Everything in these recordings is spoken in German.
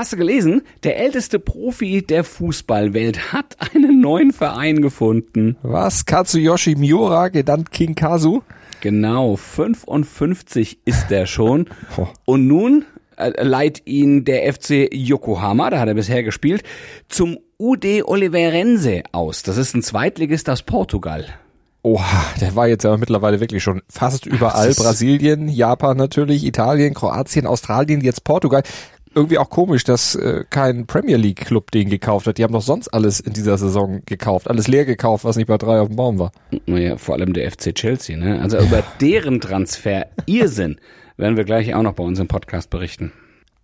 Hast du gelesen? Der älteste Profi der Fußballwelt hat einen neuen Verein gefunden. Was? Katsuyoshi Miura, genannt King Kazu? Genau, 55 ist er schon. Und nun äh, leiht ihn der FC Yokohama, da hat er bisher gespielt, zum UD Oliveirense aus. Das ist ein Zweitligist aus Portugal. Oha, der war jetzt ja mittlerweile wirklich schon fast überall. Brasilien, Japan natürlich, Italien, Kroatien, Australien, jetzt Portugal. Irgendwie auch komisch, dass äh, kein Premier League Club den gekauft hat. Die haben doch sonst alles in dieser Saison gekauft, alles leer gekauft, was nicht bei drei auf dem Baum war. Naja, vor allem der FC Chelsea, ne? Also über deren Transfer Irrsinn werden wir gleich auch noch bei uns im Podcast berichten.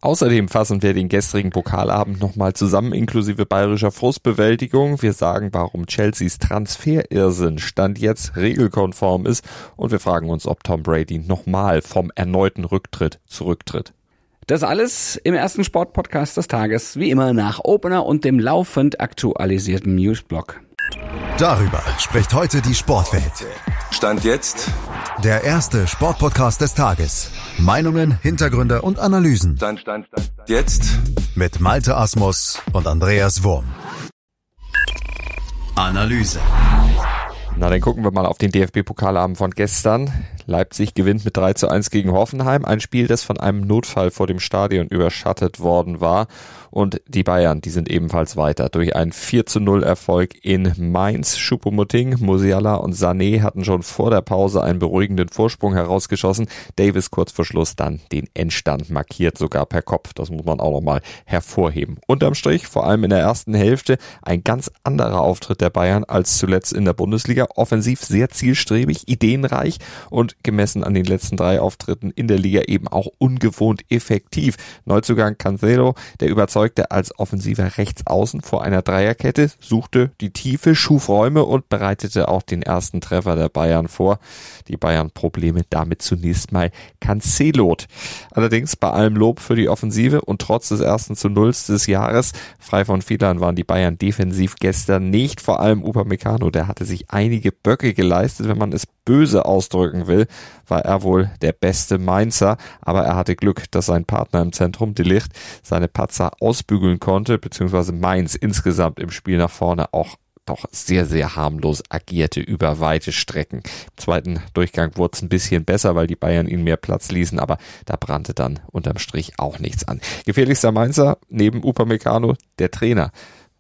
Außerdem fassen wir den gestrigen Pokalabend nochmal zusammen, inklusive bayerischer Frustbewältigung. Wir sagen, warum Chelseas Transferirrsinn Stand jetzt regelkonform ist und wir fragen uns, ob Tom Brady nochmal vom erneuten Rücktritt zurücktritt. Das alles im ersten Sportpodcast des Tages, wie immer nach Opener und dem laufend aktualisierten Newsblog. Darüber spricht heute die Sportwelt. Stand jetzt Der erste Sportpodcast des Tages. Meinungen, Hintergründe und Analysen Stand, Stand, Stand, jetzt mit Malte Asmus und Andreas Wurm. Analyse. Na, dann gucken wir mal auf den DFB-Pokalabend von gestern. Leipzig gewinnt mit 3 zu 1 gegen Hoffenheim. Ein Spiel, das von einem Notfall vor dem Stadion überschattet worden war. Und die Bayern, die sind ebenfalls weiter. Durch einen 4 zu 0 Erfolg in Mainz. Schupomutting, Musiala und Sané hatten schon vor der Pause einen beruhigenden Vorsprung herausgeschossen. Davis kurz vor Schluss dann den Endstand markiert, sogar per Kopf. Das muss man auch nochmal hervorheben. Unterm Strich, vor allem in der ersten Hälfte, ein ganz anderer Auftritt der Bayern als zuletzt in der Bundesliga. Offensiv sehr zielstrebig, ideenreich und gemessen an den letzten drei Auftritten in der Liga eben auch ungewohnt effektiv. Neuzugang Cancelo, der überzeugte als offensiver Rechtsaußen vor einer Dreierkette, suchte die Tiefe, schuf Räume und bereitete auch den ersten Treffer der Bayern vor. Die Bayern Probleme damit zunächst mal Cancelot. Allerdings bei allem Lob für die Offensive und trotz des ersten zu Nulls des Jahres, frei von Fehlern waren die Bayern defensiv gestern nicht, vor allem Upamecano, der hatte sich einige Böcke geleistet, wenn man es böse ausdrücken will, war er wohl der beste Mainzer, aber er hatte Glück, dass sein Partner im Zentrum, Delicht, seine Patzer ausbügeln konnte, beziehungsweise Mainz insgesamt im Spiel nach vorne auch doch sehr, sehr harmlos agierte über weite Strecken. Im zweiten Durchgang wurde es ein bisschen besser, weil die Bayern ihnen mehr Platz ließen, aber da brannte dann unterm Strich auch nichts an. Gefährlichster Mainzer neben Upamecano der Trainer.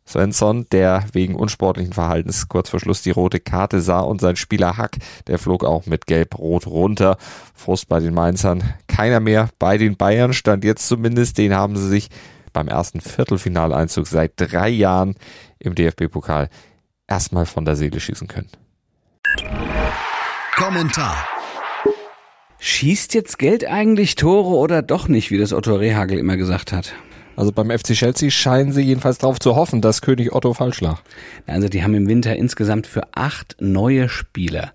Svensson, der wegen unsportlichen Verhaltens kurz vor Schluss die rote Karte sah und sein Spieler Hack, der flog auch mit Gelb-Rot runter. Frust bei den Mainzern. Keiner mehr bei den Bayern stand jetzt zumindest. Den haben sie sich beim ersten Viertelfinaleinzug seit drei Jahren im DFB-Pokal erstmal von der Seele schießen können. Kommentar. Schießt jetzt Geld eigentlich Tore oder doch nicht, wie das Otto Rehagel immer gesagt hat? Also beim FC Chelsea scheinen sie jedenfalls darauf zu hoffen, dass König Otto falsch lag. Also die haben im Winter insgesamt für acht neue Spieler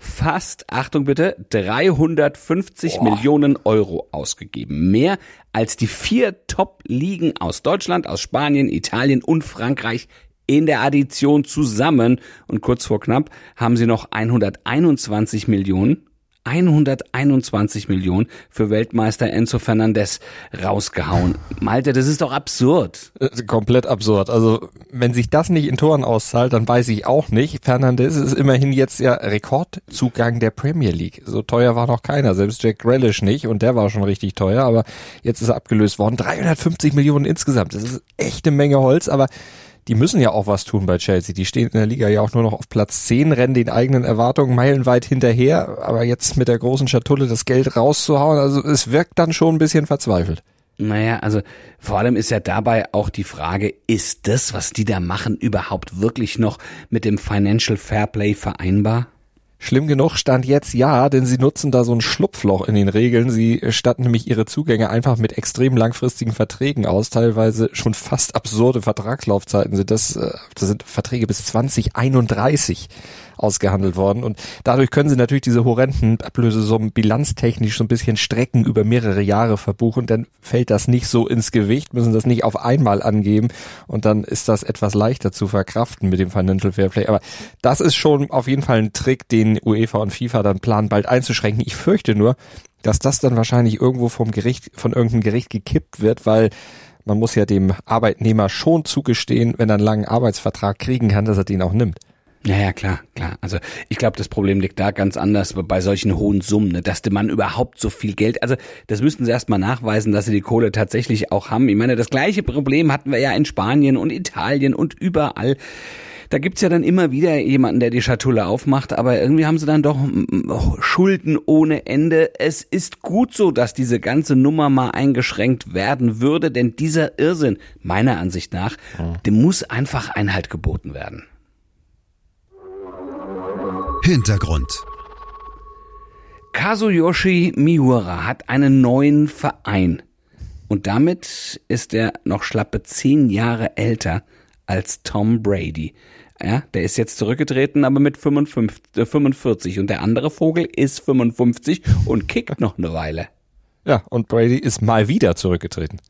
fast, Achtung bitte, 350 Boah. Millionen Euro ausgegeben. Mehr als die vier Top-Ligen aus Deutschland, aus Spanien, Italien und Frankreich in der Addition zusammen. Und kurz vor knapp haben sie noch 121 Millionen 121 Millionen für Weltmeister Enzo Fernandez rausgehauen. Malte, das ist doch absurd. Komplett absurd. Also, wenn sich das nicht in Toren auszahlt, dann weiß ich auch nicht. Fernandez ist immerhin jetzt ja Rekordzugang der Premier League. So teuer war noch keiner, selbst Jack Grealish nicht und der war schon richtig teuer, aber jetzt ist er abgelöst worden. 350 Millionen insgesamt. Das ist echt eine Menge Holz, aber die müssen ja auch was tun bei Chelsea. Die stehen in der Liga ja auch nur noch auf Platz 10, rennen den eigenen Erwartungen meilenweit hinterher. Aber jetzt mit der großen Schatulle das Geld rauszuhauen, also es wirkt dann schon ein bisschen verzweifelt. Naja, also vor allem ist ja dabei auch die Frage, ist das, was die da machen, überhaupt wirklich noch mit dem Financial Fairplay vereinbar? Schlimm genug stand jetzt ja, denn sie nutzen da so ein Schlupfloch in den Regeln. Sie statten nämlich ihre Zugänge einfach mit extrem langfristigen Verträgen aus. Teilweise schon fast absurde Vertragslaufzeiten sind das. Äh, das sind Verträge bis 2031 ausgehandelt worden. Und dadurch können sie natürlich diese horrenden Ablösesummen bilanztechnisch so ein bisschen strecken über mehrere Jahre verbuchen. Dann fällt das nicht so ins Gewicht, müssen das nicht auf einmal angeben. Und dann ist das etwas leichter zu verkraften mit dem Financial Fairplay. Aber das ist schon auf jeden Fall ein Trick, den UEFA und FIFA dann planen, bald einzuschränken. Ich fürchte nur, dass das dann wahrscheinlich irgendwo vom Gericht, von irgendeinem Gericht gekippt wird, weil man muss ja dem Arbeitnehmer schon zugestehen, wenn er einen langen Arbeitsvertrag kriegen kann, dass er den auch nimmt. Ja, ja, klar, klar. Also ich glaube, das Problem liegt da ganz anders bei solchen hohen Summen, ne, dass Mann überhaupt so viel Geld, also das müssten sie erstmal nachweisen, dass sie die Kohle tatsächlich auch haben. Ich meine, das gleiche Problem hatten wir ja in Spanien und Italien und überall. Da gibt's ja dann immer wieder jemanden, der die Schatulle aufmacht, aber irgendwie haben sie dann doch Schulden ohne Ende. Es ist gut so, dass diese ganze Nummer mal eingeschränkt werden würde, denn dieser Irrsinn, meiner Ansicht nach, dem muss einfach Einhalt geboten werden. Hintergrund. Kazuyoshi Miura hat einen neuen Verein. Und damit ist er noch schlappe zehn Jahre älter als Tom Brady. Ja, der ist jetzt zurückgetreten, aber mit 55, äh, 45 und der andere Vogel ist 55 und kickt noch eine Weile. Ja, und Brady ist mal wieder zurückgetreten.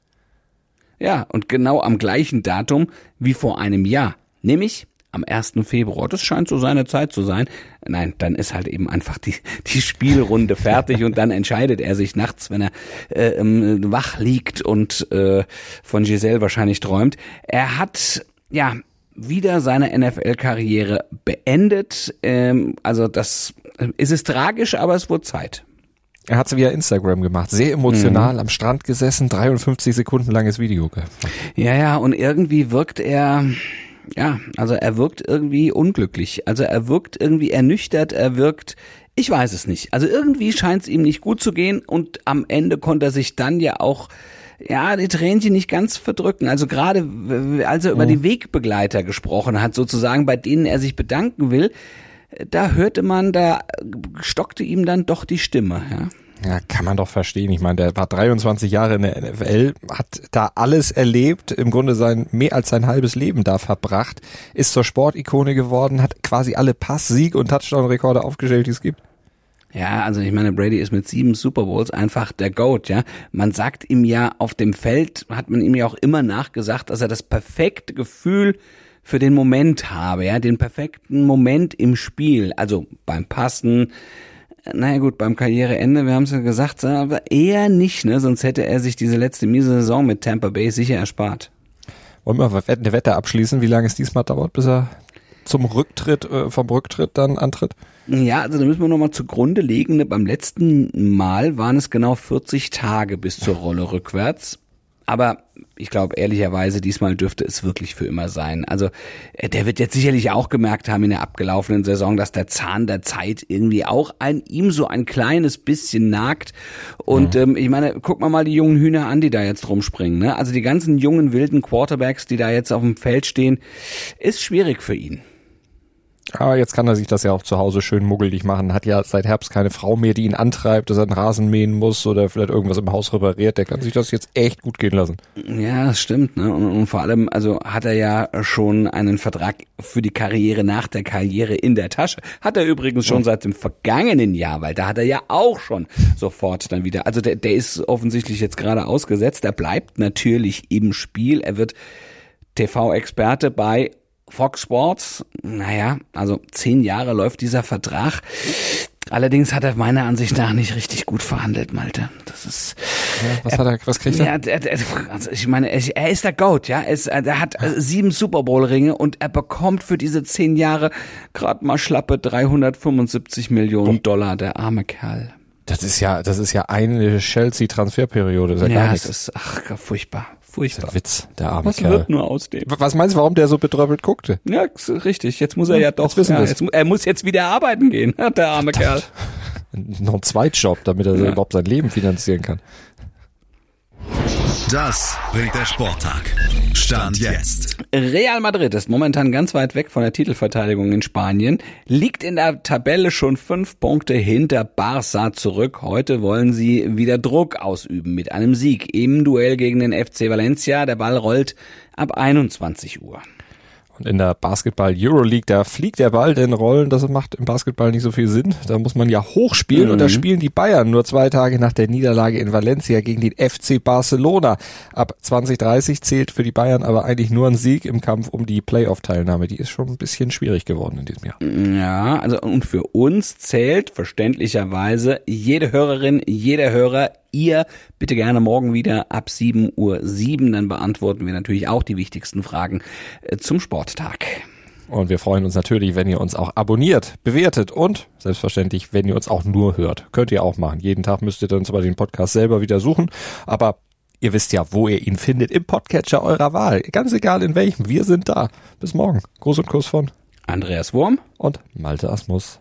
Ja, und genau am gleichen Datum wie vor einem Jahr, nämlich am 1. Februar. Das scheint so seine Zeit zu sein. Nein, dann ist halt eben einfach die, die Spielrunde fertig und dann entscheidet er sich nachts, wenn er äh, ähm, wach liegt und äh, von Giselle wahrscheinlich träumt. Er hat, ja, wieder seine NFL-Karriere beendet. Ähm, also das ist es tragisch, aber es wurde Zeit. Er hat es via Instagram gemacht, sehr emotional am Strand gesessen, 53 Sekunden langes Video. Ja, ja, und irgendwie wirkt er, ja, also er wirkt irgendwie unglücklich. Also er wirkt irgendwie ernüchtert, er wirkt, ich weiß es nicht. Also irgendwie scheint es ihm nicht gut zu gehen und am Ende konnte er sich dann ja auch ja, die Tränchen nicht ganz verdrücken. Also gerade als er über die Wegbegleiter gesprochen hat, sozusagen, bei denen er sich bedanken will, da hörte man, da stockte ihm dann doch die Stimme, ja. Ja, kann man doch verstehen. Ich meine, der war 23 Jahre in der NFL, hat da alles erlebt, im Grunde sein mehr als sein halbes Leben da verbracht, ist zur Sportikone geworden, hat quasi alle Pass, Sieg und Touchdown-Rekorde aufgestellt, die es gibt. Ja, also ich meine, Brady ist mit sieben Super Bowls einfach der Goat, ja. Man sagt ihm ja auf dem Feld, hat man ihm ja auch immer nachgesagt, dass er das perfekte Gefühl für den Moment habe, ja, den perfekten Moment im Spiel, also beim Passen, naja gut, beim Karriereende, wir haben es ja gesagt, aber eher nicht, ne, sonst hätte er sich diese letzte miese Saison mit Tampa Bay sicher erspart. Wollen wir eine Wette abschließen, wie lange es diesmal dauert, bis er zum Rücktritt, äh, vom Rücktritt dann antritt? Ja, also da müssen wir nochmal zugrunde legen. Ne? Beim letzten Mal waren es genau 40 Tage bis zur Rolle rückwärts. Aber ich glaube ehrlicherweise, diesmal dürfte es wirklich für immer sein. Also äh, der wird jetzt sicherlich auch gemerkt haben in der abgelaufenen Saison, dass der Zahn der Zeit irgendwie auch an ihm so ein kleines bisschen nagt. Und mhm. ähm, ich meine, guck mal mal die jungen Hühner an, die da jetzt rumspringen. Ne? Also die ganzen jungen wilden Quarterbacks, die da jetzt auf dem Feld stehen, ist schwierig für ihn. Aber jetzt kann er sich das ja auch zu Hause schön muggelig machen. Hat ja seit Herbst keine Frau mehr, die ihn antreibt, dass er einen Rasen mähen muss oder vielleicht irgendwas im Haus repariert. Der kann sich das jetzt echt gut gehen lassen. Ja, das stimmt. Ne? Und, und vor allem, also hat er ja schon einen Vertrag für die Karriere nach der Karriere in der Tasche. Hat er übrigens schon seit dem vergangenen Jahr, weil da hat er ja auch schon sofort dann wieder. Also der, der ist offensichtlich jetzt gerade ausgesetzt. Er bleibt natürlich im Spiel. Er wird TV-Experte bei Fox Sports, naja, also zehn Jahre läuft dieser Vertrag. Allerdings hat er meiner Ansicht nach nicht richtig gut verhandelt, Malte. Das ist. Ja, was hat er, was kriegt er? Ja, also ich meine, er, er ist der Goat, ja. Er, ist, er hat sieben Super Bowl Ringe und er bekommt für diese zehn Jahre gerade mal schlappe 375 Millionen Dollar, der arme Kerl. Das ist ja, das ist ja eine Chelsea-Transferperiode. Ja, ja das ist ach, furchtbar. Furchtbar. Das ist ein Witz, der arme Was Kerl. wird nur aus dem? Was meinst du, warum der so betröppelt guckte? Ja, richtig. Jetzt muss er ja doch. wissen Ja, wir's. jetzt, er muss jetzt wieder arbeiten gehen, der arme Kerl. Noch ein Zweitjob, damit er Ja. überhaupt sein Leben finanzieren kann. Das bringt der Sporttag. Stand jetzt. Real Madrid ist momentan ganz weit weg von der Titelverteidigung in Spanien, liegt in der Tabelle schon fünf Punkte hinter Barça zurück. Heute wollen sie wieder Druck ausüben mit einem Sieg im Duell gegen den FC Valencia. Der Ball rollt ab 21 Uhr. Und in der Basketball Euroleague, da fliegt der Ball, denn Rollen, das macht im Basketball nicht so viel Sinn. Da muss man ja hochspielen und da spielen die Bayern nur zwei Tage nach der Niederlage in Valencia gegen den FC Barcelona. Ab 2030 zählt für die Bayern aber eigentlich nur ein Sieg im Kampf um die Playoff-Teilnahme. Die ist schon ein bisschen schwierig geworden in diesem Jahr. Ja, also und für uns zählt verständlicherweise jede Hörerin, jeder Hörer ihr bitte gerne morgen wieder ab 7.07 Uhr. Dann beantworten wir natürlich auch die wichtigsten Fragen äh, zum Sporttag. Und wir freuen uns natürlich, wenn ihr uns auch abonniert, bewertet und selbstverständlich, wenn ihr uns auch nur hört. Könnt ihr auch machen. Jeden Tag müsst ihr dann zwar den Podcast selber wieder suchen, aber ihr wisst ja, wo ihr ihn findet, im Podcatcher eurer Wahl. Ganz egal in welchem. Wir sind da. Bis morgen. Gruß und Kuss von Andreas Wurm und Malte Asmus.